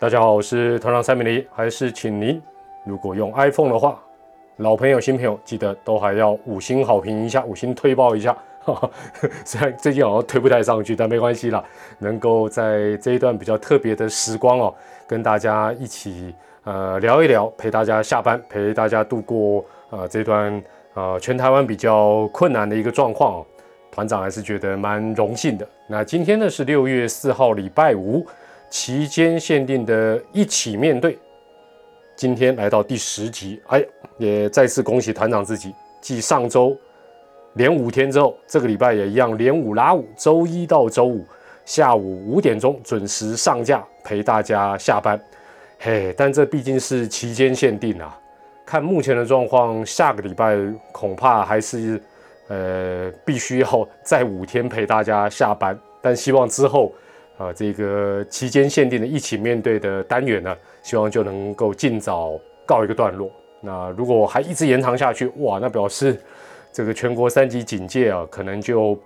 大家好，我是团长三米零，还是请您如果用 iPhone 的话，老朋友、新朋友记得都还要五星好评一下，五星推爆一下。虽然最近好像推不太上去，但没关系啦，能够在这一段比较特别的时光哦，跟大家一起呃聊一聊，陪大家下班，陪大家度过呃这段呃全台湾比较困难的一个状况哦，团长还是觉得蛮荣幸的。那今天呢是六月四号，礼拜五。期间限定的一起面对，今天来到第十集，哎，也再次恭喜团长自己，继上周连五天之后，这个礼拜也一样连五拉五，周一到周五下午五点钟准时上架，陪大家下班。嘿，但这毕竟是期间限定啊，看目前的状况，下个礼拜恐怕还是呃必须要再五天陪大家下班，但希望之后。啊，这个期间限定的一起面对的单元呢，希望就能够尽早告一个段落。那如果还一直延长下去，哇，那表示这个全国三级警戒啊，可能就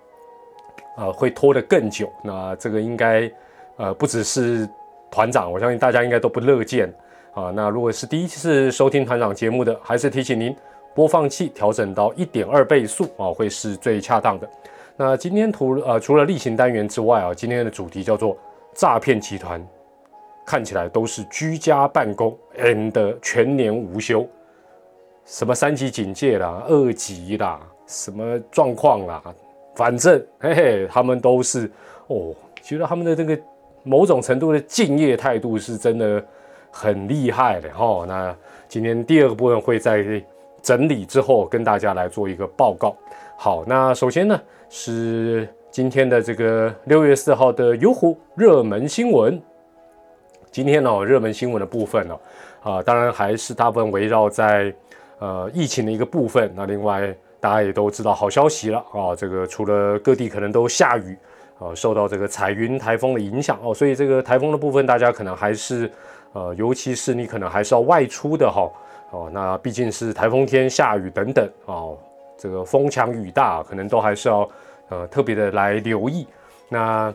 呃会拖得更久。那这个应该呃不只是团长，我相信大家应该都不乐见啊。那如果是第一次收听团长节目的，还是提醒您，播放器调整到一点二倍速啊，会是最恰当的。那今天除呃除了例行单元之外啊，今天的主题叫做诈骗集团，看起来都是居家办公 and 全年无休，什么三级警戒啦、二级啦，什么状况啦，反正嘿嘿，他们都是哦，觉得他们的这个某种程度的敬业态度是真的很厉害的哈。那今天第二个部分会在整理之后跟大家来做一个报告。好，那首先呢。是今天的这个六月四号的优酷热门新闻。今天呢，热门新闻的部分呢，啊，当然还是大部分围绕在呃疫情的一个部分。那另外大家也都知道好消息了啊，这个除了各地可能都下雨啊，受到这个彩云台风的影响哦，所以这个台风的部分大家可能还是呃，尤其是你可能还是要外出的哈哦，那毕竟是台风天下雨等等哦。这个风强雨大，可能都还是要呃特别的来留意。那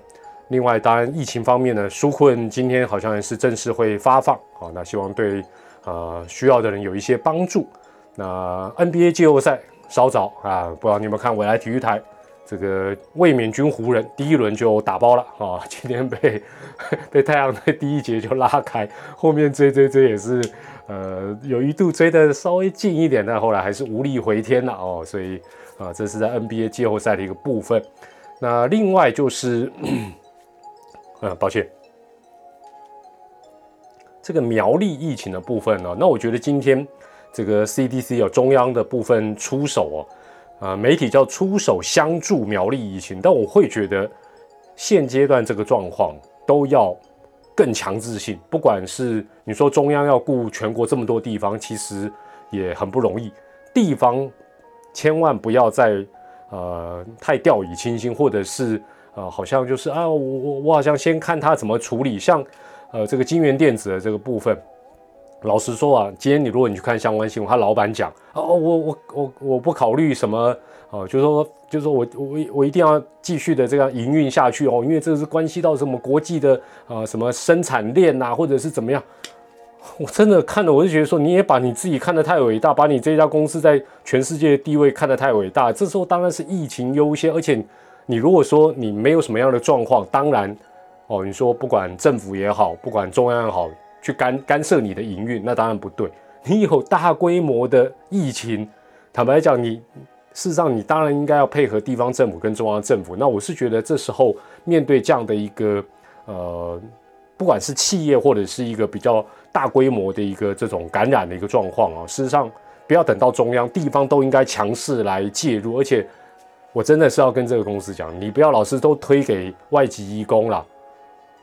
另外，当然疫情方面呢，纾困今天好像也是正式会发放啊。那希望对呃需要的人有一些帮助。那 NBA 季后赛稍早啊，不知道你有没有看未来体育台？这个卫冕军湖人第一轮就打包了啊，今天被 被太阳队第一节就拉开，后面追追追也是。呃，有一度追得稍微近一点，但后来还是无力回天了哦。所以啊，这是在 NBA 季后赛的一个部分。那另外就是，呃，抱歉，这个苗栗疫情的部分呢，那我觉得今天这个 CDC 有中央的部分出手哦，啊，媒体叫出手相助苗栗疫情，但我会觉得现阶段这个状况都要。更强制性，不管是你说中央要顾全国这么多地方，其实也很不容易。地方千万不要再呃太掉以轻心，或者是呃好像就是啊，我我我好像先看他怎么处理。像呃这个金源电子的这个部分，老实说啊，今天你如果你去看相关新闻，他老板讲哦，我我我我不考虑什么。哦，就是说，就是说我我我一定要继续的这样营运下去哦，因为这是关系到什么国际的啊什么生产链呐，或者是怎么样。我真的看了，我就觉得说，你也把你自己看得太伟大，把你这家公司在全世界的地位看得太伟大。这时候当然是疫情优先，而且你如果说你没有什么样的状况，当然哦，你说不管政府也好，不管中央也好，去干干涉你的营运，那当然不对。你有大规模的疫情，坦白讲，你。事实上，你当然应该要配合地方政府跟中央政府。那我是觉得，这时候面对这样的一个呃，不管是企业或者是一个比较大规模的一个这种感染的一个状况啊，事实上不要等到中央，地方都应该强势来介入。而且，我真的是要跟这个公司讲，你不要老是都推给外籍义工了，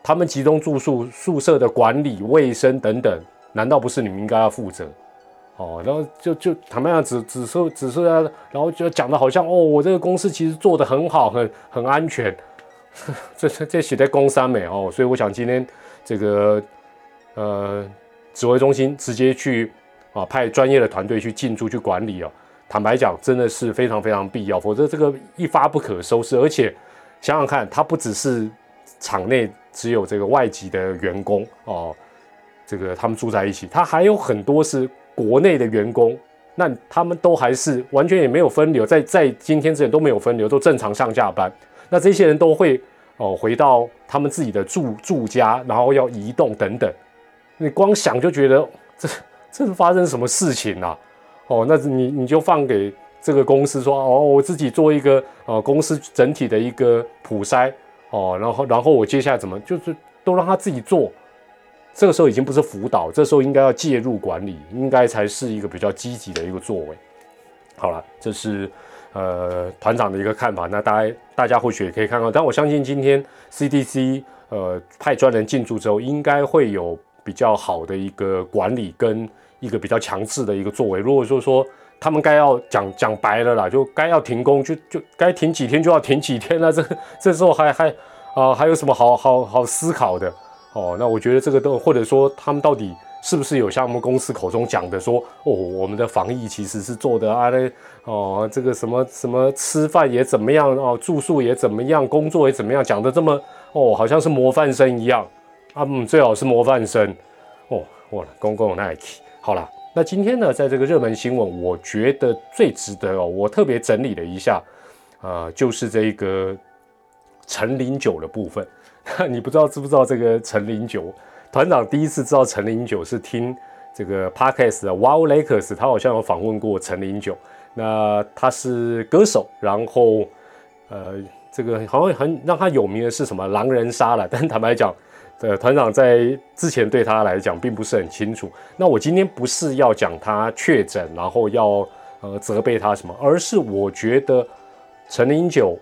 他们集中住宿宿舍的管理、卫生等等，难道不是你们应该要负责？哦，然后就就坦白讲，只只是只是，然后就讲的好像哦，我这个公司其实做的很好，很很安全，这这写在工商美哦，所以我想今天这个呃指挥中心直接去啊派专业的团队去进驻去管理哦，坦白讲真的是非常非常必要，否则这个一发不可收拾，而且想想看，它不只是场内只有这个外籍的员工哦。这个他们住在一起，他还有很多是国内的员工，那他们都还是完全也没有分流，在在今天之前都没有分流，都正常上下班。那这些人都会哦回到他们自己的住住家，然后要移动等等。你光想就觉得这这是发生什么事情啊？哦，那你你就放给这个公司说哦，我自己做一个呃公司整体的一个普筛哦，然后然后我接下来怎么就是都让他自己做。这个时候已经不是辅导，这时候应该要介入管理，应该才是一个比较积极的一个作为。好了，这是呃团长的一个看法，那大家大家或许也可以看到，但我相信今天 CDC 呃派专人进驻之后，应该会有比较好的一个管理跟一个比较强势的一个作为。如果说说他们该要讲讲白了啦，就该要停工，就就该停几天就要停几天了，这这时候还还啊还有什么好好好思考的？哦，那我觉得这个都，或者说他们到底是不是有像我们公司口中讲的说，哦，我们的防疫其实是做的啊，那哦，这个什么什么吃饭也怎么样哦，住宿也怎么样，工作也怎么样，讲的这么哦，好像是模范生一样啊，嗯，最好是模范生哦，哇，公共 Nike，好了，那今天呢，在这个热门新闻，我觉得最值得哦，我特别整理了一下，呃，就是这个陈林九的部分。你不知道知不知道这个陈零九团长第一次知道陈零九是听这个 podcast 的 Wow Lakers，他好像有访问过陈零九。那他是歌手，然后呃，这个好像很让他有名的是什么狼人杀了。但坦白讲，呃，团长在之前对他来讲并不是很清楚。那我今天不是要讲他确诊，然后要呃责备他什么，而是我觉得陈零九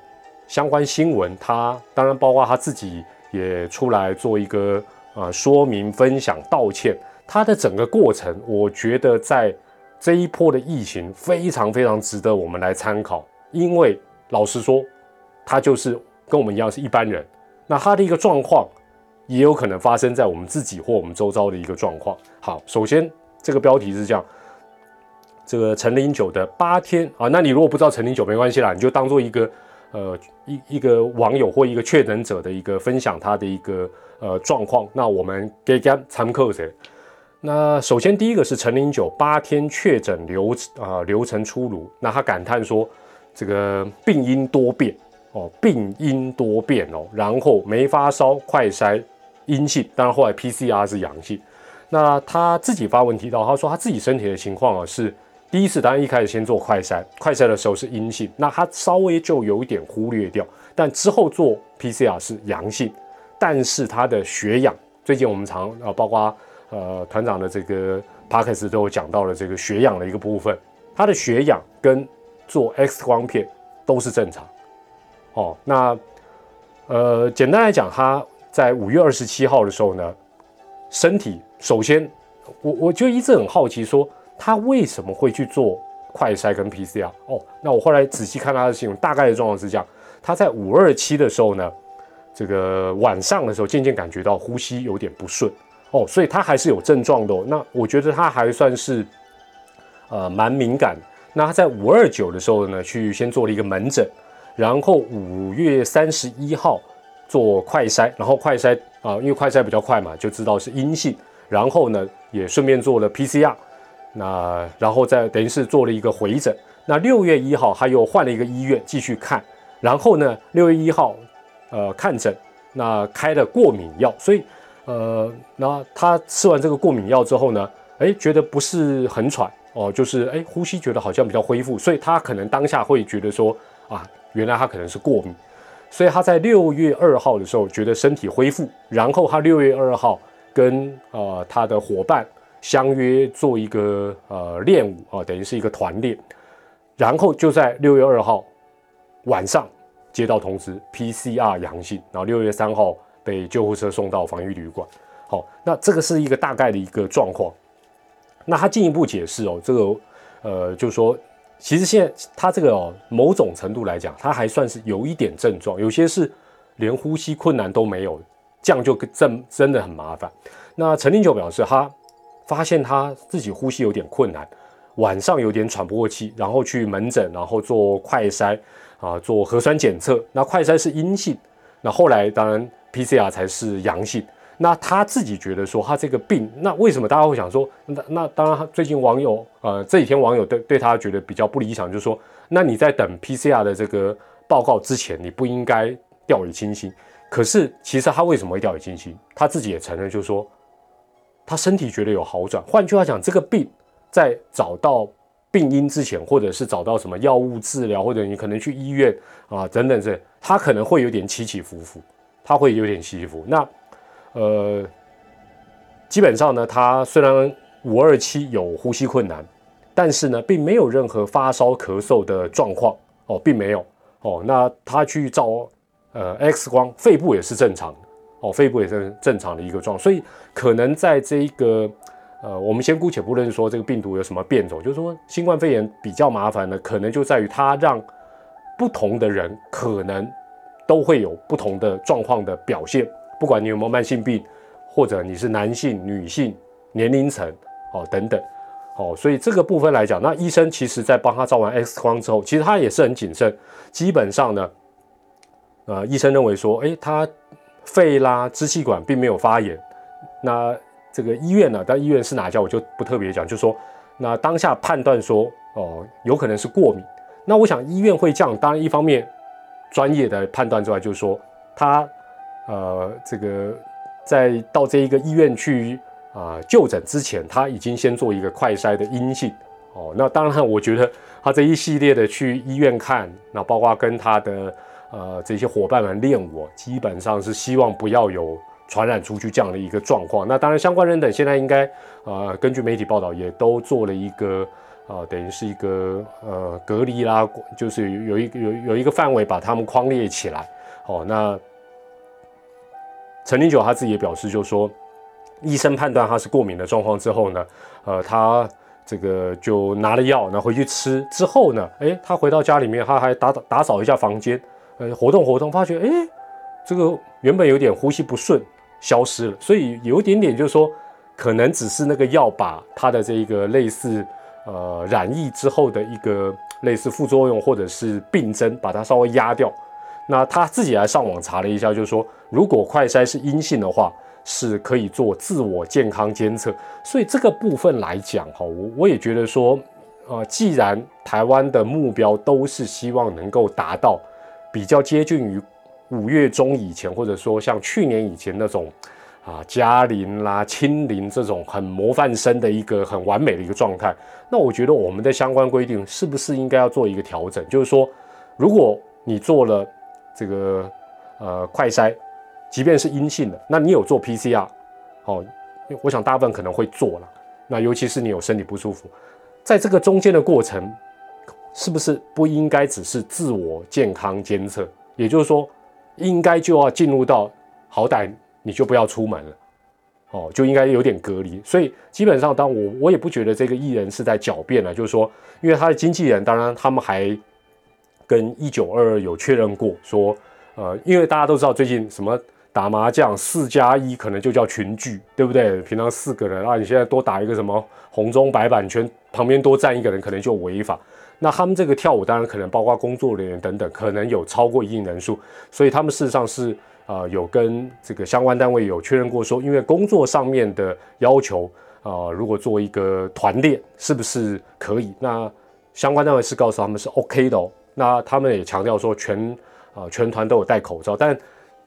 相关新闻，他当然包括他自己。也出来做一个呃说明、分享、道歉，他的整个过程，我觉得在这一波的疫情非常非常值得我们来参考。因为老实说，他就是跟我们一样是一般人，那他的一个状况也有可能发生在我们自己或我们周遭的一个状况。好，首先这个标题是这样，这个陈林九的八天啊，那你如果不知道陈林九没关系啦，你就当做一个。呃，一一个网友或一个确诊者的一个分享，他的一个呃状况。那我们给家参考谁？那首先第一个是陈零九八天确诊流啊流程出炉，那他感叹说这个病因多变哦，病因多变哦，然后没发烧，快筛阴性，当然后来 PCR 是阳性。那他自己发文提到，他说他自己身体的情况啊是。第一次当然一开始先做快筛，快筛的时候是阴性，那他稍微就有一点忽略掉，但之后做 PCR 是阳性，但是他的血氧，最近我们常啊，包括呃团长的这个 p a c k e s 都有讲到了这个血氧的一个部分，他的血氧跟做 X 光片都是正常，哦，那呃简单来讲，他在五月二十七号的时候呢，身体首先我我就一直很好奇说。他为什么会去做快筛跟 PCR？哦，那我后来仔细看他的新闻，大概的状况是这样：他在五二七的时候呢，这个晚上的时候渐渐感觉到呼吸有点不顺哦，所以他还是有症状的。那我觉得他还算是呃蛮敏感。那他在五二九的时候呢，去先做了一个门诊，然后五月三十一号做快筛，然后快筛啊，因为快筛比较快嘛，就知道是阴性，然后呢也顺便做了 PCR。那然后再等于是做了一个回诊。那六月一号他又换了一个医院继续看，然后呢，六月一号，呃，看诊，那开了过敏药，所以，呃，那他吃完这个过敏药之后呢，哎，觉得不是很喘哦，就是哎，呼吸觉得好像比较恢复，所以他可能当下会觉得说啊，原来他可能是过敏，所以他在六月二号的时候觉得身体恢复，然后他六月二号跟呃他的伙伴。相约做一个呃练舞啊，等于是一个团练，然后就在六月二号晚上接到通知，PCR 阳性，然后六月三号被救护车送到防疫旅馆。好，那这个是一个大概的一个状况。那他进一步解释哦，这个呃，就是说，其实现在他这个哦，某种程度来讲，他还算是有一点症状，有些是连呼吸困难都没有，这样就真真的很麻烦。那陈令九表示他。发现他自己呼吸有点困难，晚上有点喘不过气，然后去门诊，然后做快筛啊，做核酸检测。那快筛是阴性，那后来当然 PCR 才是阳性。那他自己觉得说，他这个病，那为什么大家会想说，那那当然，最近网友呃这几天网友对对他觉得比较不理想，就是说，那你在等 PCR 的这个报告之前，你不应该掉以轻心。可是其实他为什么会掉以轻心？他自己也承认，就是说，他身体觉得有好转。换句话讲，这个病在找到病因之前，或者是找到什么药物治疗，或者你可能去医院啊等等这，他可能会有点起起伏伏，他会有点起起伏。那呃，基本上呢，他虽然五二七有呼吸困难，但是呢，并没有任何发烧、咳嗽的状况哦，并没有哦。那他去照呃 X 光，肺部也是正常哦，肺部也是正常的一个状，所以可能在这一个呃，我们先姑且不论说这个病毒有什么变种，就是说新冠肺炎比较麻烦的，可能就在于它让不同的人可能都会有不同的状况的表现。不管你有没有慢性病，或者你是男性、女性、年龄层，哦等等，哦，所以这个部分来讲，那医生其实在帮他照完 X 光之后，其实他也是很谨慎。基本上呢，呃，医生认为说，诶，他肺啦、支气管并没有发炎。那这个医院呢，但医院是哪家我就不特别讲，就说那当下判断说，哦，有可能是过敏。那我想医院会这样，当然一方面专业的判断之外，就是说他。呃，这个在到这一个医院去啊就诊之前，他已经先做一个快筛的阴性哦。那当然，我觉得他这一系列的去医院看，那包括跟他的呃这些伙伴们练我，基本上是希望不要有传染出去这样的一个状况。那当然，相关人等现在应该呃根据媒体报道也都做了一个呃，等于是一个呃隔离啦，就是有一有有一个范围把他们框列起来。哦，那。陈林九他自己也表示，就说医生判断他是过敏的状况之后呢，呃，他这个就拿了药，然后回去吃之后呢，诶，他回到家里面，他还打打扫一下房间，呃，活动活动，发觉诶，这个原本有点呼吸不顺消失了，所以有一点点就是说，可能只是那个药把他的这个类似呃染疫之后的一个类似副作用或者是病症，把它稍微压掉。那他自己来上网查了一下，就是说，如果快筛是阴性的话，是可以做自我健康监测。所以这个部分来讲，哈，我我也觉得说，呃，既然台湾的目标都是希望能够达到比较接近于五月中以前，或者说像去年以前那种啊，嘉陵啦、清零这种很模范生的一个很完美的一个状态，那我觉得我们的相关规定是不是应该要做一个调整？就是说，如果你做了这个呃快筛，即便是阴性的，那你有做 PCR，好，我想大部分可能会做了。那尤其是你有身体不舒服，在这个中间的过程，是不是不应该只是自我健康监测？也就是说，应该就要进入到好歹你就不要出门了，哦，就应该有点隔离。所以基本上，当我我也不觉得这个艺人是在狡辩了，就是说，因为他的经纪人，当然他们还。跟一九二二有确认过，说，呃，因为大家都知道最近什么打麻将四加一可能就叫群聚，对不对？平常四个人啊，你现在多打一个什么红中白板圈，旁边多站一个人可能就违法。那他们这个跳舞当然可能包括工作人员等等，可能有超过一定人数，所以他们事实上是呃有跟这个相关单位有确认过，说因为工作上面的要求啊，如果做一个团练是不是可以？那相关单位是告诉他们是 OK 的哦。那他们也强调说，全啊全团都有戴口罩，但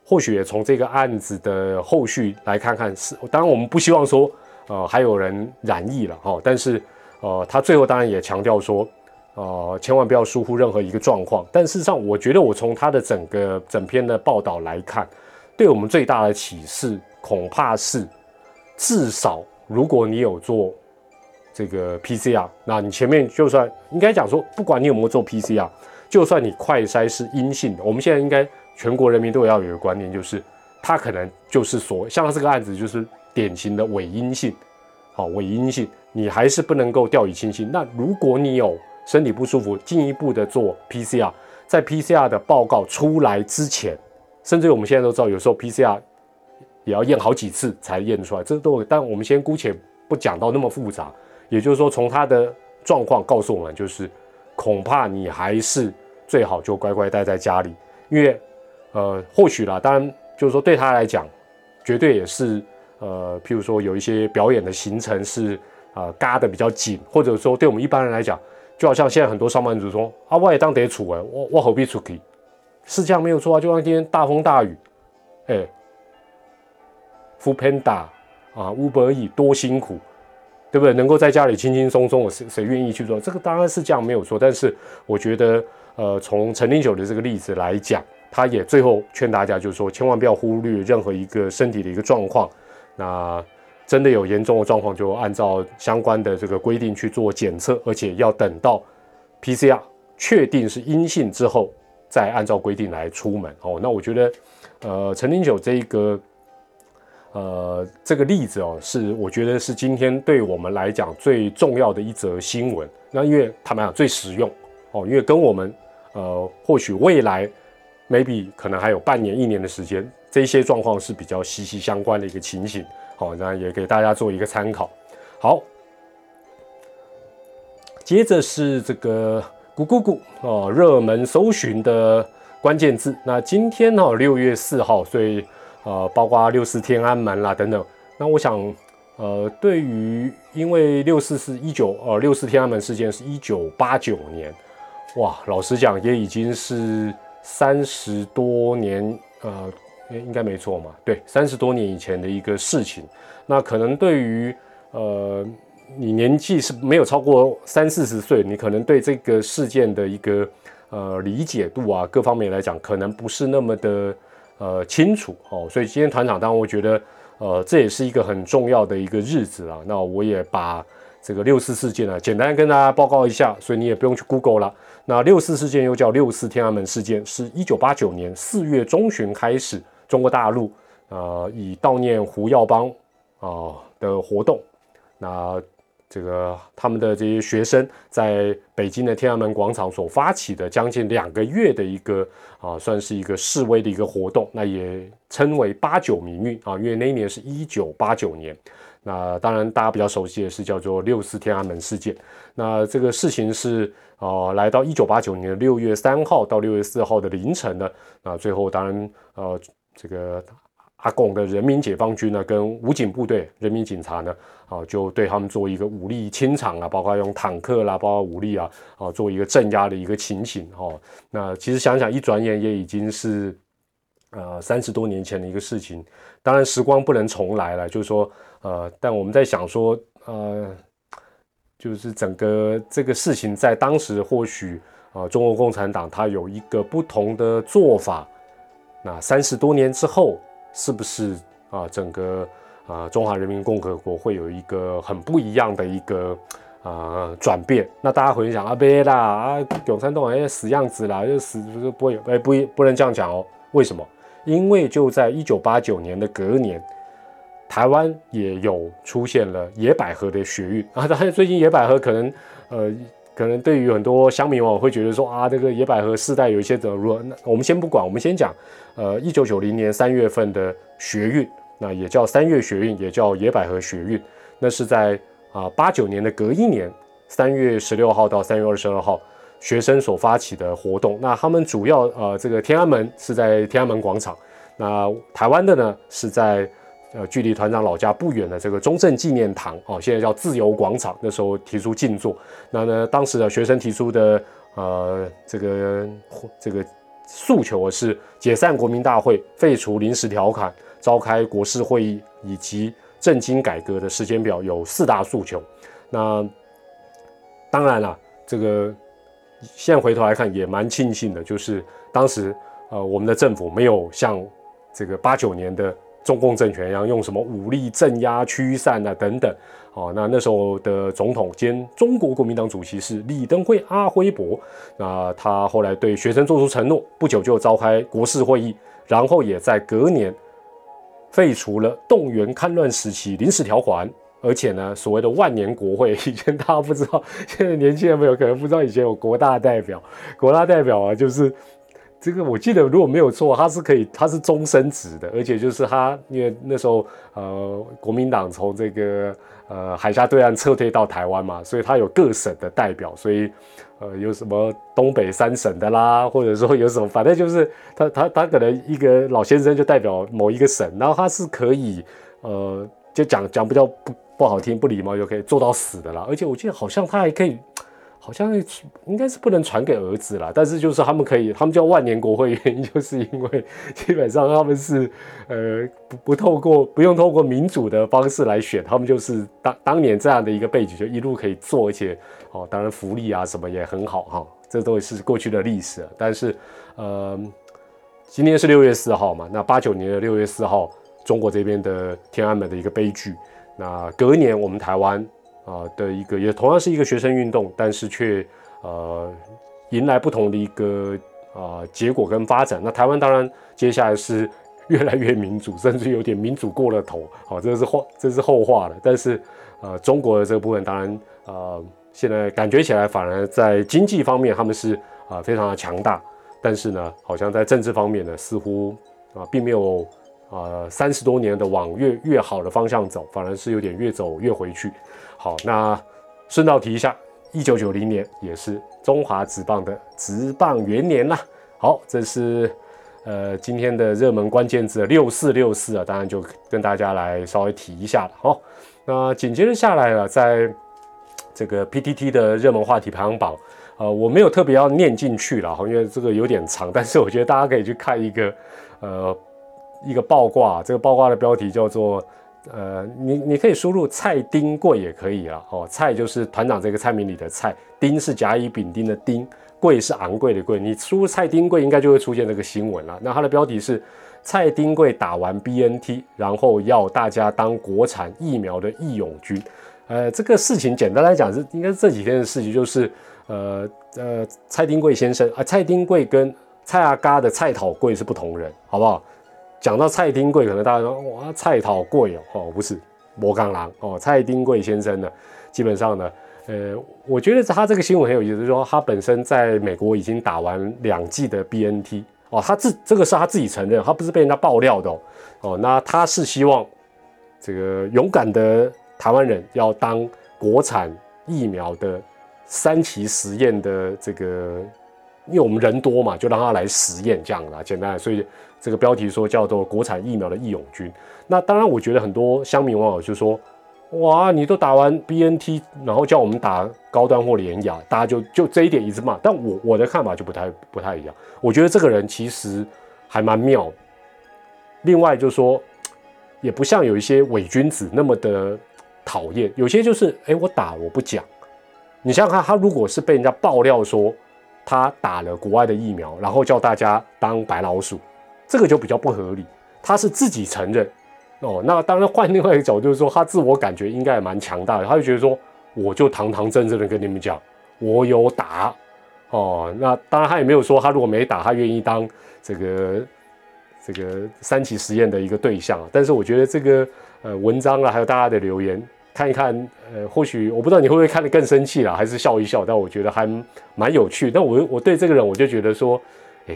或许也从这个案子的后续来看看，是当然我们不希望说，呃还有人染疫了哈，但是呃他最后当然也强调说，呃千万不要疏忽任何一个状况。但事实上，我觉得我从他的整个整篇的报道来看，对我们最大的启示恐怕是，至少如果你有做这个 PCR，那你前面就算应该讲说，不管你有没有做 PCR。就算你快筛是阴性的，我们现在应该全国人民都要有一个观念，就是他可能就是所像这个案子就是典型的伪阴性，好伪阴性，你还是不能够掉以轻心。那如果你有身体不舒服，进一步的做 PCR，在 PCR 的报告出来之前，甚至我们现在都知道，有时候 PCR 也要验好几次才验出来，这都但我们先姑且不讲到那么复杂，也就是说从他的状况告诉我们就是。恐怕你还是最好就乖乖待在家里，因为，呃，或许啦，当然就是说对他来讲，绝对也是呃，譬如说有一些表演的行程是啊，嘎的比较紧，或者说对我们一般人来讲，就好像现在很多上班族说啊，我也当得处哎，我我何必出去？是这样没有错啊，就像今天大风大雨，哎。f Panda 啊，Uber E 多辛苦，对不对？能够在家里轻轻松松，我谁谁愿意去做？这个当然是这样没有错。但是我觉得，呃，从陈林九的这个例子来讲，他也最后劝大家，就是说，千万不要忽略任何一个身体的一个状况。那真的有严重的状况，就按照相关的这个规定去做检测，而且要等到 PCR 确定是阴性之后，再按照规定来出门。哦，那我觉得，呃，陈林九这一个。呃，这个例子哦，是我觉得是今天对我们来讲最重要的一则新闻。那因为坦白讲最实用哦，因为跟我们呃，或许未来 maybe 可能还有半年、一年的时间，这些状况是比较息息相关的一个情形。好，那也给大家做一个参考。好，接着是这个咕咕咕哦，热门搜寻的关键字。那今天呢，六月四号，所以。呃，包括六四天安门啦等等，那我想，呃，对于因为六四是一九呃六四天安门事件是一九八九年，哇，老实讲也已经是三十多年，呃，应该没错嘛，对，三十多年以前的一个事情，那可能对于呃你年纪是没有超过三四十岁，你可能对这个事件的一个呃理解度啊各方面来讲，可能不是那么的。呃，清楚哦，所以今天团长，当然我觉得，呃，这也是一个很重要的一个日子啊。那我也把这个六四事件呢，简单跟大家报告一下，所以你也不用去 Google 了。那六四事件又叫六四天安门事件，是一九八九年四月中旬开始，中国大陆呃以悼念胡耀邦啊的活动，那。这个他们的这些学生在北京的天安门广场所发起的将近两个月的一个啊，算是一个示威的一个活动，那也称为八九民运啊，因为那一年是一九八九年。那当然大家比较熟悉的是叫做六四天安门事件。那这个事情是啊，来到一九八九年的六月三号到六月四号的凌晨呢，那最后当然呃这个。阿贡的人民解放军呢，跟武警部队、人民警察呢，啊，就对他们做一个武力清场啊，包括用坦克啦，包括武力啊，啊，做一个镇压的一个情形哦。那其实想想，一转眼也已经是呃三十多年前的一个事情。当然，时光不能重来了，就是说，呃，但我们在想说，呃，就是整个这个事情在当时或许啊，中国共产党它有一个不同的做法。那三十多年之后。是不是啊？整个啊，中华人民共和国会有一个很不一样的一个啊转变？那大家回想啊，别啦啊，永山洞哎死样子啦，就死就是不会哎不不能这样讲哦。为什么？因为就在一九八九年的隔年，台湾也有出现了野百合的学运 啊。但是最近野百合可能呃。可能对于很多乡民网友会觉得说啊，这个野百合世代有一些怎么如何？那我们先不管，我们先讲，呃，一九九零年三月份的学运，那也叫三月学运，也叫野百合学运，那是在啊八九年的隔一年三月十六号到三月二十二号，学生所发起的活动。那他们主要呃这个天安门是在天安门广场，那台湾的呢是在。呃，距离团长老家不远的这个中正纪念堂哦，现在叫自由广场。那时候提出静坐，那呢，当时的学生提出的呃这个这个诉求是解散国民大会、废除临时条款、召开国事会议以及政经改革的时间表，有四大诉求。那当然了，这个现在回头来看也蛮庆幸的，就是当时呃我们的政府没有像这个八九年的。中共政权然后用什么武力镇压、驱散啊等等，哦，那那时候的总统兼中国国民党主席是李登辉阿辉伯，那他后来对学生做出承诺，不久就召开国事会议，然后也在隔年废除了动员戡乱时期临时条款，而且呢，所谓的万年国会，以前大家不知道，现在年轻人朋友可能不知道，以前有国大代表，国大代表啊，就是。这个我记得，如果没有错，他是可以，他是终身职的，而且就是他，因为那时候呃，国民党从这个呃海峡对岸撤退到台湾嘛，所以他有各省的代表，所以呃有什么东北三省的啦，或者说有什么，反正就是他他他可能一个老先生就代表某一个省，然后他是可以呃就讲讲比较不不好听不礼貌就可以做到死的啦，而且我记得好像他还可以。好像应该是不能传给儿子啦，但是就是他们可以，他们叫万年国会，原 因就是因为基本上他们是呃不不透过不用透过民主的方式来选，他们就是当当年这样的一个背景，就一路可以做，而且哦，当然福利啊什么也很好哈，这都是过去的历史。但是呃，今天是六月四号嘛，那八九年的六月四号，中国这边的天安门的一个悲剧，那隔年我们台湾。啊的一个，也同样是一个学生运动，但是却呃迎来不同的一个啊结果跟发展。那台湾当然接下来是越来越民主，甚至有点民主过了头。好，这是后这是后话了。但是呃中国的这个部分，当然呃现在感觉起来反而在经济方面他们是啊非常的强大，但是呢好像在政治方面呢似乎啊并没有啊三十多年的往越越好的方向走，反而是有点越走越回去。好，那顺道提一下，一九九零年也是中华职棒的职棒元年啦。好，这是呃今天的热门关键字六四六四啊，当然就跟大家来稍微提一下了。好，那紧接着下来了，在这个 PTT 的热门话题排行榜，呃，我没有特别要念进去了，因为这个有点长，但是我觉得大家可以去看一个呃一个报卦，这个报卦的标题叫做。呃，你你可以输入蔡丁贵也可以了哦。蔡就是团长这个蔡名里的蔡，丁是甲乙丙丁的丁，贵是昂贵的贵。你输入蔡丁贵，应该就会出现这个新闻了。那它的标题是蔡丁贵打完 BNT，然后要大家当国产疫苗的义勇军。呃，这个事情简单来讲是，应该是这几天的事情，就是呃呃，蔡丁贵先生啊，蔡丁贵跟蔡阿嘎的蔡讨贵是不同人，好不好？讲到蔡丁贵，可能大家说哇，蔡讨贵哦，哦不是，摩刚郎哦，蔡丁贵先生呢，基本上呢，呃，我觉得他这个新闻很有意思，说他本身在美国已经打完两剂的 BNT 哦，他自这个是他自己承认，他不是被人家爆料的哦，哦，那他是希望这个勇敢的台湾人要当国产疫苗的三期实验的这个，因为我们人多嘛，就让他来实验这样啦，简单，所以。这个标题说叫做国产疫苗的义勇军，那当然，我觉得很多乡民网友就说：“哇，你都打完 BNT，然后叫我们打高端或联雅，大家就就这一点一直骂。”但我我的看法就不太不太一样，我觉得这个人其实还蛮妙。另外就是说，也不像有一些伪君子那么的讨厌，有些就是哎，我打我不讲。你想想看，他如果是被人家爆料说他打了国外的疫苗，然后叫大家当白老鼠。这个就比较不合理，他是自己承认哦。那当然换另外一个角度，就是说他自我感觉应该也蛮强大的，他就觉得说，我就堂堂正正的跟你们讲，我有打哦。那当然他也没有说，他如果没打，他愿意当这个这个三期实验的一个对象。但是我觉得这个呃文章啊，还有大家的留言看一看，呃，或许我不知道你会不会看得更生气了，还是笑一笑。但我觉得还蛮有趣。但我我对这个人，我就觉得说，哎。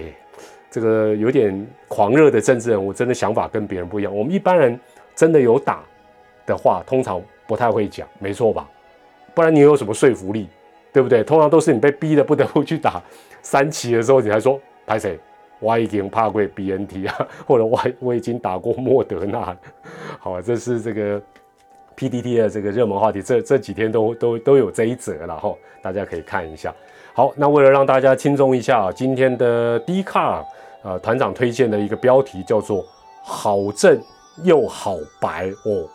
这个有点狂热的政治人物，真的想法跟别人不一样。我们一般人真的有打的话，通常不太会讲，没错吧？不然你有什么说服力，对不对？通常都是你被逼的不得不去打三期的时候，你还说拍谁？我已经怕过 BNT 啊，或者我我已经打过莫德纳。好，这是这个 PDT 的这个热门话题，这这几天都都都有这一则了哈，大家可以看一下。好，那为了让大家轻松一下，今天的第一卡。呃，团长推荐的一个标题叫做“好正又好白”哦，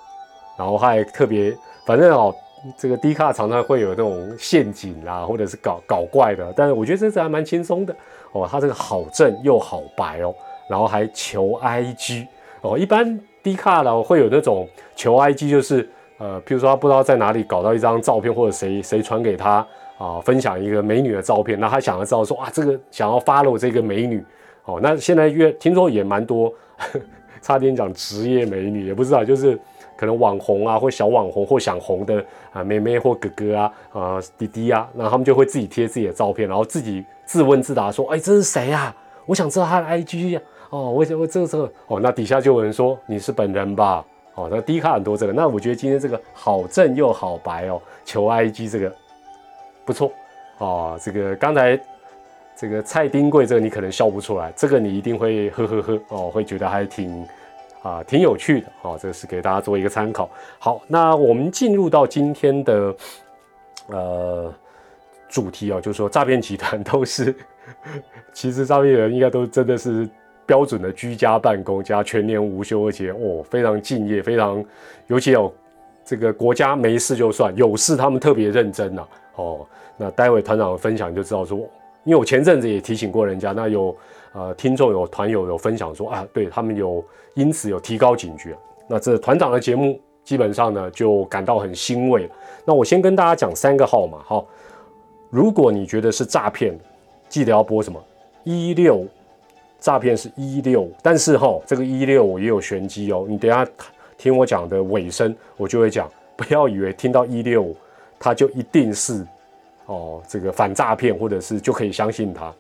然后还特别，反正哦，这个低卡常常会有那种陷阱啦，或者是搞搞怪的，但是我觉得这次还蛮轻松的哦。他这个好正又好白哦，然后还求 IG 哦，一般低卡呢会有那种求 IG，就是呃，譬如说他不知道在哪里搞到一张照片，或者谁谁传给他啊，分享一个美女的照片，那他想要知道说啊，这个想要 follow 这个美女。哦，那现在越听说也蛮多，差点讲职业美女，也不知道，就是可能网红啊，或小网红或想红的啊妹妹或哥哥啊，啊弟弟啊，那他们就会自己贴自己的照片，然后自己自问自答说，哎，这是谁呀？我想知道他的 IG 呀。哦，我想我这个这个，哦，那底下就有人说你是本人吧？哦，那低卡很多这个，那我觉得今天这个好正又好白哦，求 IG 这个不错哦，这个刚才这个蔡丁贵这个你可能笑不出来，这个你一定会呵呵呵哦，会觉得还挺啊挺有趣的哦，这是给大家做一个参考。好，那我们进入到今天的呃主题哦，就是说诈骗集团都是，其实诈骗人应该都真的是。标准的居家办公加全年无休，而且哦非常敬业，非常尤其有这个国家没事就算，有事他们特别认真呐。哦，那待会团长分享就知道说，因为我前阵子也提醒过人家，那有呃听众有团友有分享说啊，对他们有因此有提高警觉。那这团长的节目基本上呢就感到很欣慰。那我先跟大家讲三个号码哈，如果你觉得是诈骗，记得要拨什么一六。诈骗是一六，但是哈，这个一六也有玄机哦。你等下听我讲的尾声，我就会讲，不要以为听到一六，他就一定是哦这个反诈骗，或者是就可以相信他。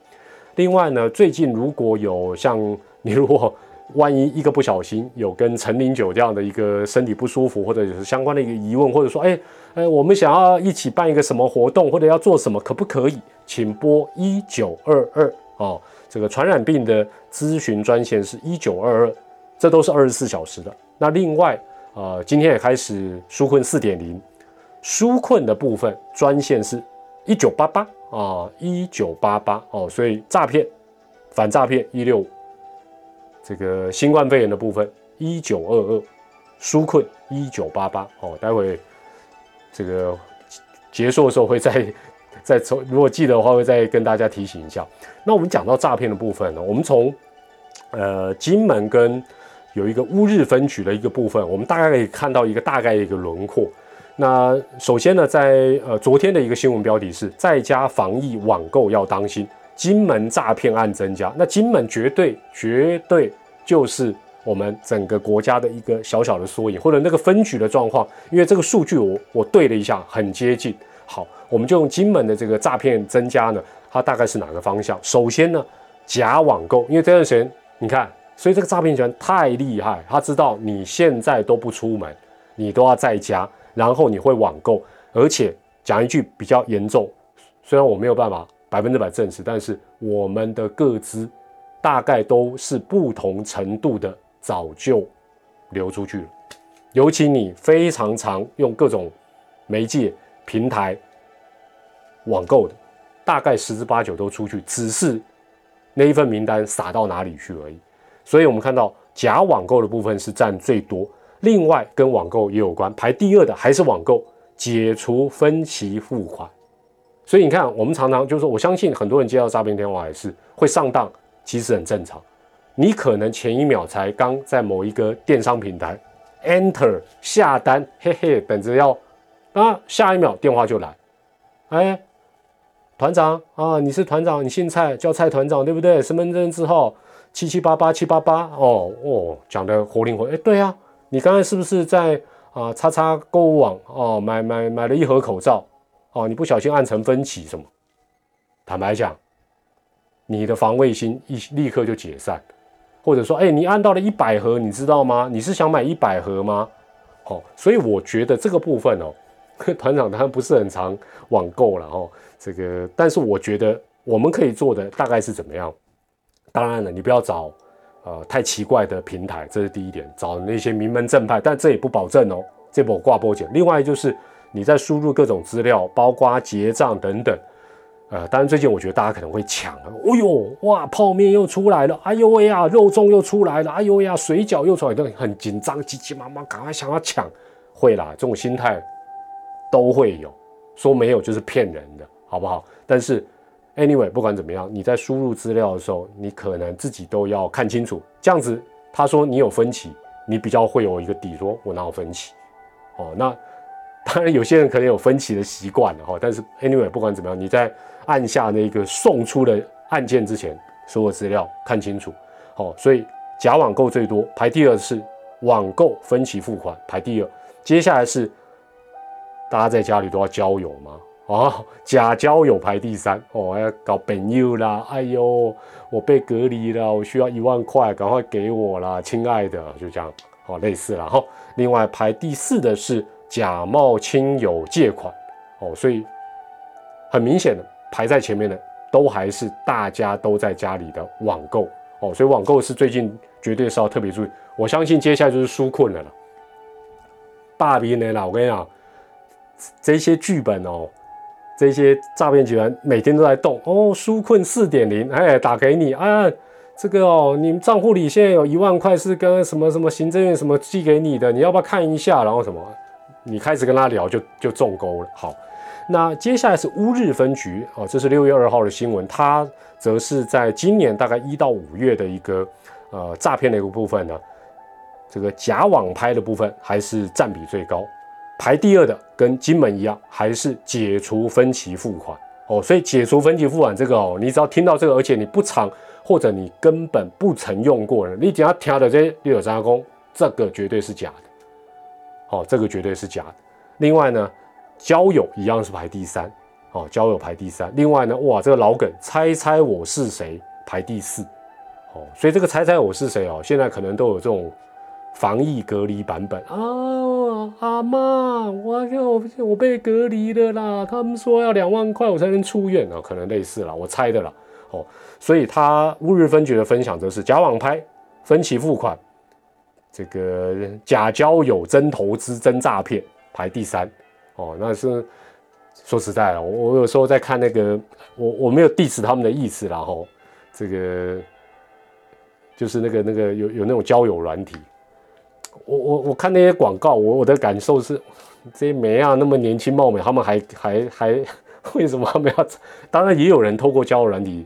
另外呢，最近如果有像你如果万一一个不小心有跟陈林九这样的一个身体不舒服，或者是相关的一个疑问，或者说哎哎，我们想要一起办一个什么活动，或者要做什么，可不可以？请拨一九二二哦。这个传染病的咨询专线是一九二二，这都是二十四小时的。那另外，呃，今天也开始纾困四点零，纾困的部分专线是一九八八啊，一九八八哦。所以诈骗、反诈骗一六五，这个新冠肺炎的部分一九二二，纾困一九八八哦。待会这个结束的时候会再。再从如果记得的话，会再跟大家提醒一下。那我们讲到诈骗的部分呢，我们从呃金门跟有一个乌日分局的一个部分，我们大概可以看到一个大概的一个轮廓。那首先呢，在呃昨天的一个新闻标题是在家防疫网购要当心，金门诈骗案增加。那金门绝对绝对就是我们整个国家的一个小小的缩影，或者那个分局的状况，因为这个数据我我对了一下，很接近。好，我们就用金门的这个诈骗增加呢，它大概是哪个方向？首先呢，假网购，因为这段时间你看，所以这个诈骗集团太厉害，他知道你现在都不出门，你都要在家，然后你会网购，而且讲一句比较严重，虽然我没有办法百分之百证实，但是我们的个资大概都是不同程度的早就流出去了，尤其你非常常用各种媒介。平台网购的大概十之八九都出去，只是那一份名单撒到哪里去而已。所以，我们看到假网购的部分是占最多。另外，跟网购也有关，排第二的还是网购解除分期付款。所以，你看，我们常常就是说，我相信很多人接到诈骗电话也是会上当，其实很正常。你可能前一秒才刚在某一个电商平台 enter 下单，嘿嘿，等着要。啊，下一秒电话就来，哎，团长啊，你是团长，你姓蔡，叫蔡团长对不对？身份证字号七七八八七八八，哦哦，讲的活灵活，哎，对啊，你刚才是不是在啊叉叉购物网哦买买买了一盒口罩哦？你不小心按成分歧什么？坦白讲，你的防卫心一立刻就解散，或者说，哎，你按到了一百盒，你知道吗？你是想买一百盒吗？好，所以我觉得这个部分哦。团长他不是很常网购了哦，这个，但是我觉得我们可以做的大概是怎么样？当然了，你不要找呃太奇怪的平台，这是第一点，找那些名门正派，但这也不保证哦，这波挂波减。另外就是你在输入各种资料，包括结账等等，呃，当然最近我觉得大家可能会抢，哦呦哇，泡面又出来了，哎呦喂呀，肉粽又出来了，哎呦喂呀，水饺又出来，都很紧张，急急忙忙赶快想要抢，会啦，这种心态。都会有，说没有就是骗人的，好不好？但是，anyway，不管怎么样，你在输入资料的时候，你可能自己都要看清楚。这样子，他说你有分歧，你比较会有一个底，说我哪有分歧？哦，那当然有些人可能有分歧的习惯了哈。但是，anyway，不管怎么样，你在按下那个送出的按键之前，所有资料看清楚。好，所以假网购最多，排第二是网购分期付款，排第二，接下来是。大家在家里都要交友吗？哦，假交友排第三哦，要搞朋友啦！哎呦，我被隔离了，我需要一万块，赶快给我啦，亲爱的，就这样哦，类似然后另外排第四的是假冒亲友借款，哦，所以很明显的排在前面的都还是大家都在家里的网购，哦，所以网购是最近绝对是要特别注意。我相信接下来就是纾困了了，大兵呢啦，我跟你讲，这些剧本哦。这些诈骗集团每天都在动哦，纾困四点零，哎，打给你啊，这个哦，你们账户里现在有一万块是跟什么什么行政院什么寄给你的，你要不要看一下？然后什么，你开始跟他聊就就中钩了。好，那接下来是乌日分局哦，这是六月二号的新闻，它则是在今年大概一到五月的一个呃诈骗的一个部分呢，这个假网拍的部分还是占比最高。排第二的跟金门一样，还是解除分期付款哦。所以解除分期付款这个哦，你只要听到这个，而且你不常或者你根本不曾用过的，你只要听的这些六九三工，这个绝对是假的。哦，这个绝对是假的。另外呢，交友一样是排第三哦，交友排第三。另外呢，哇，这个老梗，猜猜我是谁排第四哦。所以这个猜猜我是谁哦，现在可能都有这种。防疫隔离版本啊，阿妈，我我我被隔离了啦！他们说要两万块我才能出院啊，可能类似了，我猜的啦。哦，所以他乌日分局的分享就是假网拍、分期付款，这个假交友、真投资、真诈骗排第三。哦，那是说实在的，我我有时候在看那个，我我没有 diss 他们的意思啦。吼，这个就是那个那个有有那种交友软体。我我我看那些广告，我我的感受是，这些梅啊那么年轻貌美，他们还还还为什么他们要？当然也有人透过交友软体，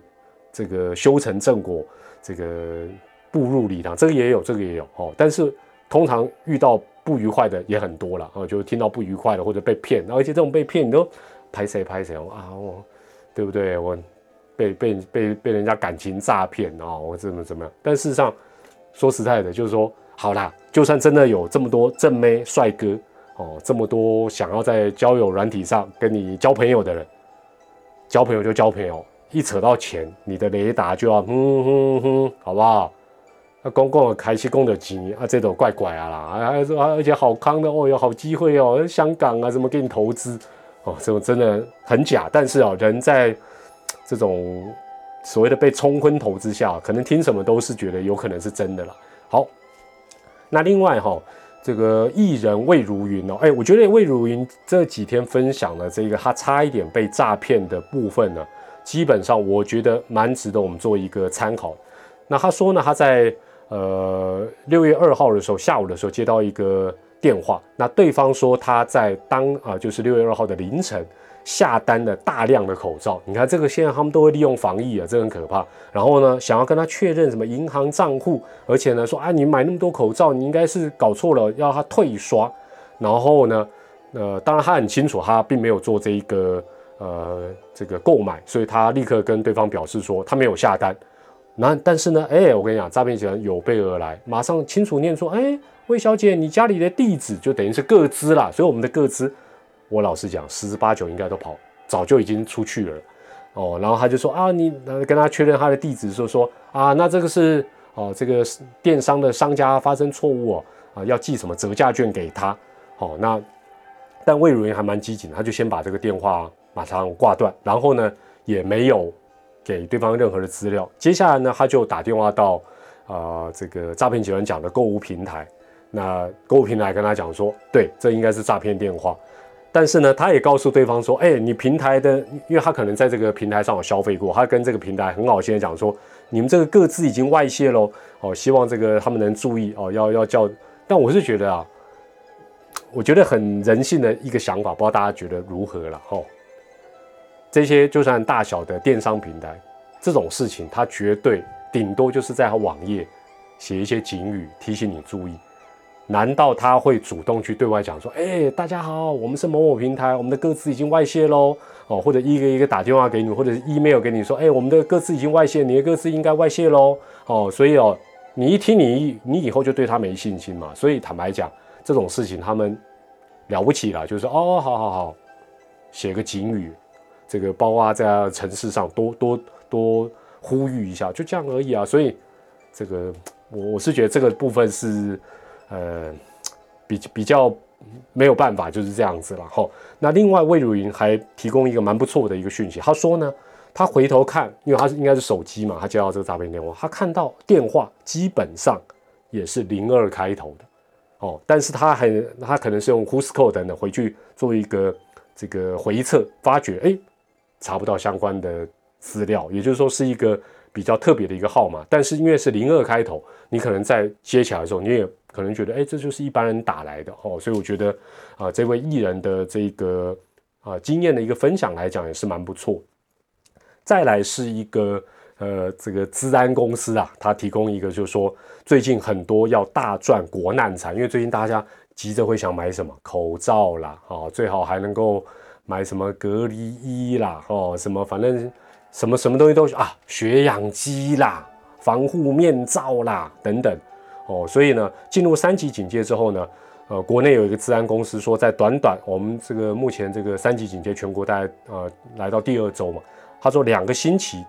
这个修成正果，这个步入礼堂，这个也有，这个也有哦。但是通常遇到不愉快的也很多了哦，就听到不愉快的或者被骗，而且这种被骗你都拍谁拍谁啊，我对不对？我被被被被人家感情诈骗啊，我怎么怎么样？但事实上说实在的，就是说。好啦，就算真的有这么多正妹帅哥哦，这么多想要在交友软体上跟你交朋友的人，交朋友就交朋友，一扯到钱，你的雷达就要哼哼哼，好不好？那公共的开西公的钱啊，这种怪怪啊啦，啊，而且好康的哦，有好机会哦，香港啊，怎么给你投资哦？这种真的很假，但是哦，人在这种所谓的被冲昏头之下，可能听什么都是觉得有可能是真的了。好。那另外哈，这个艺人魏如云哦，哎，我觉得魏如云这几天分享的这个他差一点被诈骗的部分呢，基本上我觉得蛮值得我们做一个参考。那他说呢，他在呃六月二号的时候下午的时候接到一个电话，那对方说他在当啊就是六月二号的凌晨。下单了大量的口罩，你看这个现在他们都会利用防疫啊，这很可怕。然后呢，想要跟他确认什么银行账户，而且呢说啊，你买那么多口罩，你应该是搞错了，要他退刷。然后呢，呃，当然他很清楚，他并没有做这一个呃这个购买，所以他立刻跟对方表示说他没有下单。那但是呢，哎，我跟你讲，诈骗集团有备而来，马上清楚念说，哎，魏小姐，你家里的地址就等于是各资啦，所以我们的各资。我老实讲，十之八九应该都跑，早就已经出去了，哦，然后他就说啊，你跟他确认他的地址，说说啊，那这个是哦，这个电商的商家发生错误哦，啊，要寄什么折价券给他，哦，那但魏如云还蛮机警，他就先把这个电话马上挂断，然后呢，也没有给对方任何的资料，接下来呢，他就打电话到啊，这个诈骗集团讲的购物平台，那购物平台跟他讲说，对，这应该是诈骗电话。但是呢，他也告诉对方说：“哎，你平台的，因为他可能在这个平台上有消费过，他跟这个平台很好心的讲说，你们这个各自已经外泄喽，哦，希望这个他们能注意哦，要要叫。但我是觉得啊，我觉得很人性的一个想法，不知道大家觉得如何了？哦，这些就算大小的电商平台，这种事情，他绝对顶多就是在他网页写一些警语，提醒你注意。”难道他会主动去对外讲说，哎，大家好，我们是某某平台，我们的歌词已经外泄喽，哦，或者一个一个打电话给你，或者是 email 给你说，哎，我们的歌词已经外泄，你的歌词应该外泄喽，哦，所以哦，你一听你你以后就对他没信心嘛，所以坦白讲，这种事情他们了不起了，就是，哦，好好好，写个警语，这个包括在城市上多多多呼吁一下，就这样而已啊，所以这个我我是觉得这个部分是。呃比比较没有办法就是这样子了哈。那另外魏如云还提供一个蛮不错的一个讯息，他说呢，他回头看，因为他是应该是手机嘛，他接到这个诈骗电话，他看到电话基本上也是零二开头的哦，但是他还他可能是用 Who's 等等回去做一个这个回测，发觉哎查不到相关的资料，也就是说是一个。比较特别的一个号码，但是因为是零二开头，你可能在接起来的时候，你也可能觉得，哎，这就是一般人打来的哦。所以我觉得，啊，这位艺人的这个啊经验的一个分享来讲，也是蛮不错。再来是一个呃，这个资安公司啊，他提供一个，就是说最近很多要大赚国难财，因为最近大家急着会想买什么口罩啦，哦，最好还能够买什么隔离衣啦，哦，什么反正。什么什么东西都啊，血氧机啦，防护面罩啦，等等，哦，所以呢，进入三级警戒之后呢，呃，国内有一个治安公司说，在短短我们这个目前这个三级警戒全国大概呃来到第二周嘛，他说两个星期，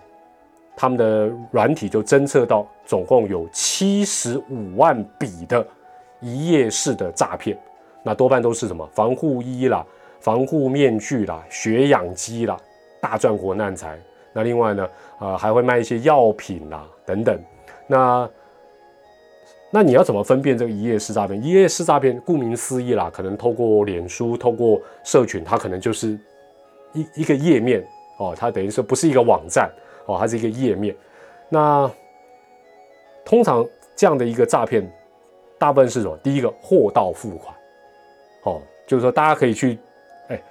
他们的软体就侦测到总共有七十五万笔的一页式的诈骗，那多半都是什么？防护衣啦、防护面具啦、血氧机啦，大赚国难财。那另外呢，呃，还会卖一些药品啦，等等。那那你要怎么分辨这个一页式诈骗？一页式诈骗，顾名思义啦，可能透过脸书、透过社群，它可能就是一一个页面哦，它等于说不是一个网站哦，它是一个页面。那通常这样的一个诈骗，大部分是什么？第一个，货到付款，哦，就是说大家可以去，哎，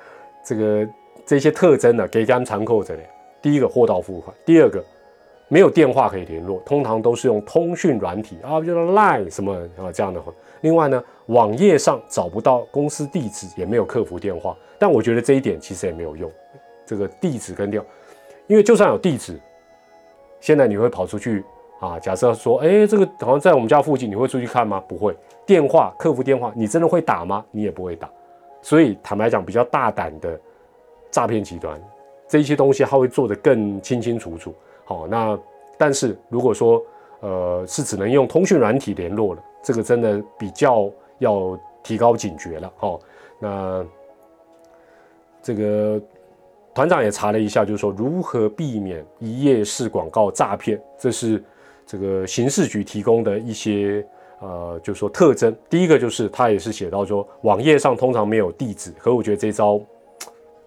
这个这些特征呢，给干残扣这里。第一个货到付款，第二个没有电话可以联络，通常都是用通讯软体啊，就是 Line 什么啊这样的话。另外呢，网页上找不到公司地址，也没有客服电话。但我觉得这一点其实也没有用，这个地址跟电，因为就算有地址，现在你会跑出去啊？假设说，哎，这个好像在我们家附近，你会出去看吗？不会。电话客服电话，你真的会打吗？你也不会打。所以坦白讲，比较大胆的诈骗集团。这些东西他会做得更清清楚楚，好，那但是如果说呃是只能用通讯软体联络了，这个真的比较要提高警觉了，哦，那这个团长也查了一下，就是说如何避免一页式广告诈骗，这是这个刑事局提供的一些呃，就是说特征。第一个就是他也是写到说网页上通常没有地址，可我觉得这招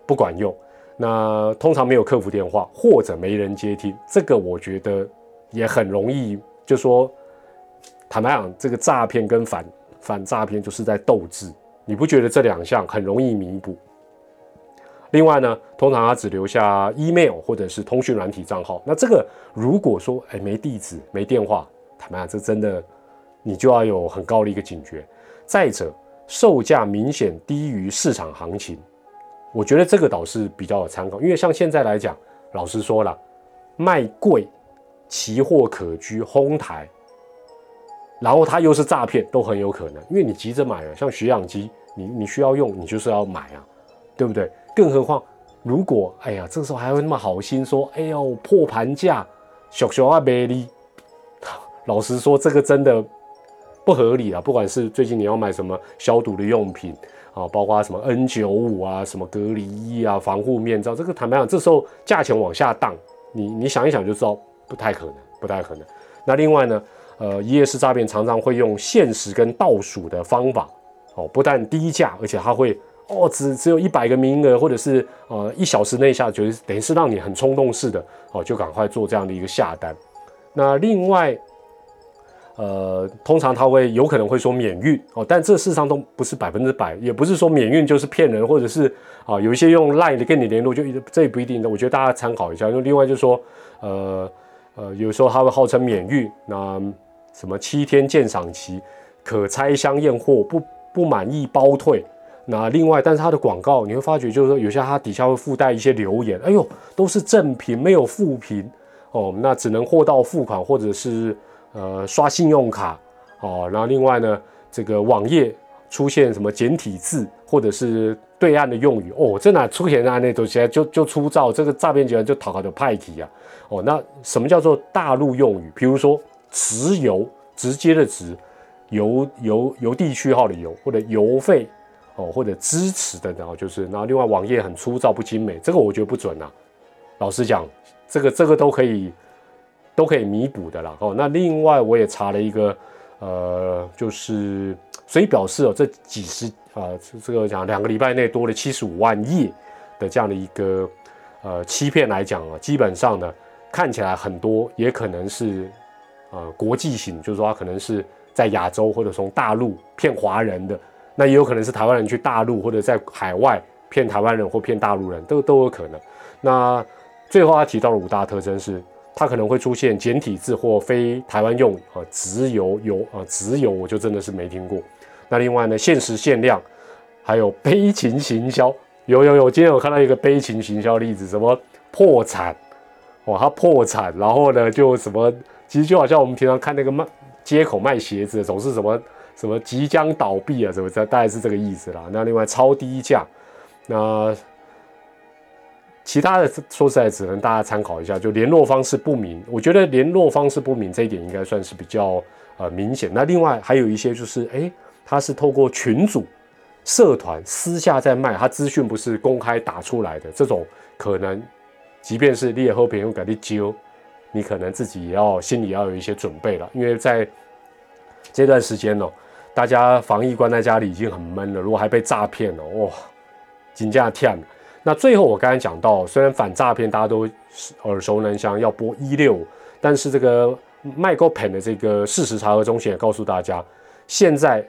不管用。那通常没有客服电话，或者没人接听，这个我觉得也很容易。就说坦白讲，这个诈骗跟反反诈骗就是在斗智，你不觉得这两项很容易弥补？另外呢，通常他只留下 email 或者是通讯软体账号。那这个如果说哎没地址没电话，坦白讲，这真的你就要有很高的一个警觉。再者，售价明显低于市场行情。我觉得这个倒是比较有参考，因为像现在来讲，老实说了，卖贵、奇货可居、哄抬，然后它又是诈骗，都很有可能。因为你急着买了，像血氧机，你你需要用，你就是要买啊，对不对？更何况，如果哎呀，这时候还会那么好心说，哎呦破盘价，小小啊美丽，老实说，这个真的不合理啊。不管是最近你要买什么消毒的用品。啊，包括什么 N 九五啊，什么隔离衣啊，防护面罩，这个坦白讲，这时候价钱往下荡，你你想一想就知道不太可能，不太可能。那另外呢，呃，一夜式诈骗常常会用限时跟倒数的方法，哦，不但低价，而且它会哦，只只有一百个名额，或者是呃一小时内下，就是等于是让你很冲动式的，哦，就赶快做这样的一个下单。那另外。呃，通常他会有可能会说免运哦，但这事实上都不是百分之百，也不是说免运就是骗人，或者是啊，有一些用 Line 的跟你联络，就这也不一定的。我觉得大家参考一下。因为另外就是说，呃呃，有时候他会号称免运，那什么七天鉴赏期，可拆箱验货，不不满意包退。那另外，但是他的广告你会发觉，就是说有些他底下会附带一些留言，哎呦，都是正品，没有负评哦，那只能货到付款或者是。呃，刷信用卡哦，然后另外呢，这个网页出现什么简体字或者是对岸的用语哦，这哪出现在那都现在就就粗糙，这个诈骗集团就讨好的派题啊哦，那什么叫做大陆用语？比如说“直邮”，直接的“直”，邮邮邮递区号的邮，或者邮费哦，或者支持的，然后，就是，然后另外网页很粗糙不精美，这个我觉得不准啊。老实讲，这个这个都可以都可以弥补的啦。哦，那另外我也查了一个，呃，就是所以表示哦，这几十啊，这个讲两个礼拜内多了七十五万页的这样的一个呃欺骗来讲啊，基本上呢看起来很多，也可能是呃国际型，就是说它可能是。在亚洲或者从大陆骗华人的，那也有可能是台湾人去大陆或者在海外骗台湾人或骗大陆人都都有可能。那最后他提到的五大特征是，它可能会出现简体字或非台湾用啊直邮邮啊直邮，我就真的是没听过。那另外呢，限时限量，还有悲情行销，有有有，今天我看到一个悲情行销例子，什么破产，哦，他破产，然后呢就什么，其实就好像我们平常看那个卖。街口卖鞋子总是什么什么即将倒闭啊，什么这大概是这个意思啦。那另外超低价，那其他的说实在只能大家参考一下。就联络方式不明，我觉得联络方式不明这一点应该算是比较呃明显。那另外还有一些就是，哎，他是透过群组、社团私下在卖，他资讯不是公开打出来的，这种可能，即便是你也后边用给你揪。你可能自己也要心里要有一些准备了，因为在这段时间哦，大家防疫关在家里已经很闷了，如果还被诈骗了，哇，金价跳。那最后我刚才讲到，虽然反诈骗大家都耳熟能详，要拨一六，但是这个麦高 pen 的这个事实查核中心也告诉大家，现在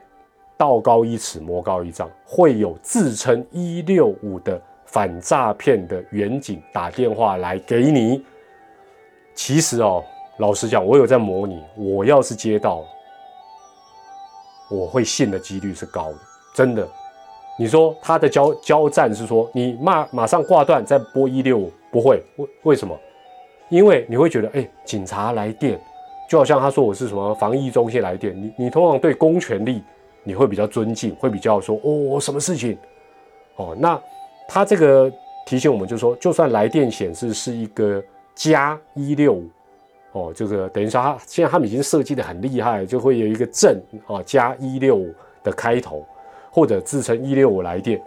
道高一尺，魔高一丈，会有自称一六五的反诈骗的远景打电话来给你。其实哦，老实讲，我有在模拟。我要是接到，我会信的几率是高的，真的。你说他的交交战是说你马马上挂断再拨一六五，不会？为为什么？因为你会觉得，哎，警察来电，就好像他说我是什么防疫中心来电，你你通常对公权力你会比较尊敬，会比较说哦什么事情？哦，那他这个提醒我们就说，就算来电显示是一个。加一六五哦，这个等于说他现在他们已经设计的很厉害，就会有一个正啊加一六五的开头，或者自称一六五来电，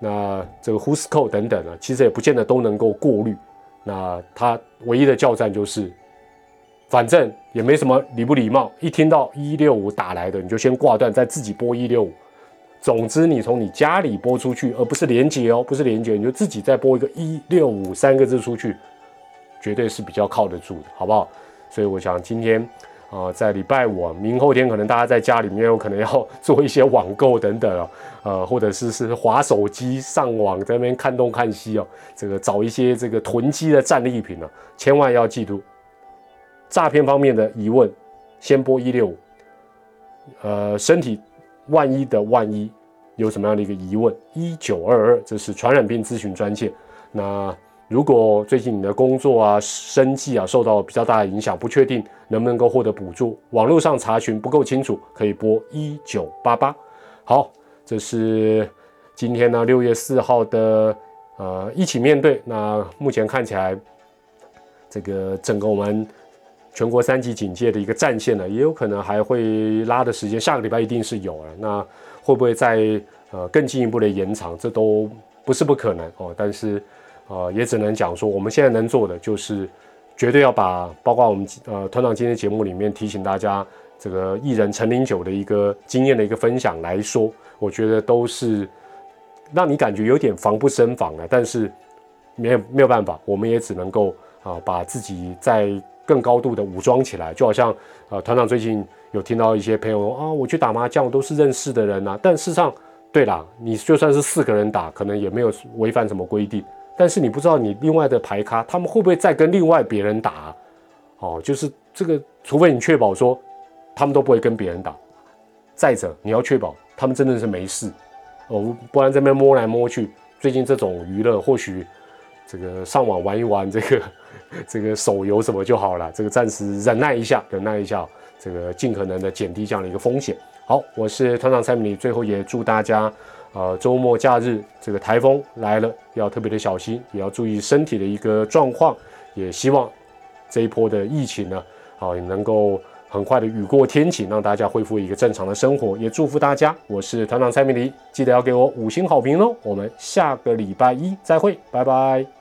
那这个 Who's Call 等等呢，其实也不见得都能够过滤。那他唯一的叫战就是，反正也没什么礼不礼貌，一听到一六五打来的，你就先挂断，再自己拨一六五。总之，你从你家里拨出去，而不是连接哦，不是连接，你就自己再拨一个一六五三个字出去。绝对是比较靠得住的，好不好？所以我想今天啊，在礼拜五、啊明后天，可能大家在家里面有可能要做一些网购等等啊，呃，或者是是划手机、上网，在那边看东看西哦，这个找一些这个囤积的战利品呢，千万要记住，诈骗方面的疑问，先拨一六五。呃，身体万一的万一有什么样的一个疑问，一九二二，这是传染病咨询专线。那如果最近你的工作啊、生计啊受到比较大的影响，不确定能不能够获得补助，网络上查询不够清楚，可以拨一九八八。好，这是今天呢六月四号的呃一起面对。那目前看起来，这个整个我们全国三级警戒的一个战线呢，也有可能还会拉的时间，下个礼拜一定是有了。那会不会再呃更进一步的延长？这都不是不可能哦，但是。呃，也只能讲说，我们现在能做的就是，绝对要把包括我们呃团长今天节目里面提醒大家，这个艺人陈林九的一个经验的一个分享来说，我觉得都是让你感觉有点防不胜防的。但是没有没有办法，我们也只能够啊把自己在更高度的武装起来，就好像呃团长最近有听到一些朋友啊，我去打麻将都是认识的人呐，但事实上，对啦，你就算是四个人打，可能也没有违反什么规定。但是你不知道你另外的牌咖他们会不会再跟另外别人打，哦，就是这个，除非你确保说他们都不会跟别人打，再者你要确保他们真的是没事，哦，不然这边摸来摸去，最近这种娱乐或许这个上网玩一玩这个 这个手游什么就好了，这个暂时忍耐一下，忍耐一下，这个尽可能的减低这样的一个风险。好，我是团长蔡明，最后也祝大家。呃，周末假日这个台风来了，要特别的小心，也要注意身体的一个状况。也希望这一波的疫情呢，啊，能够很快的雨过天晴，让大家恢复一个正常的生活。也祝福大家，我是团长蔡明黎，记得要给我五星好评哦。我们下个礼拜一再会，拜拜。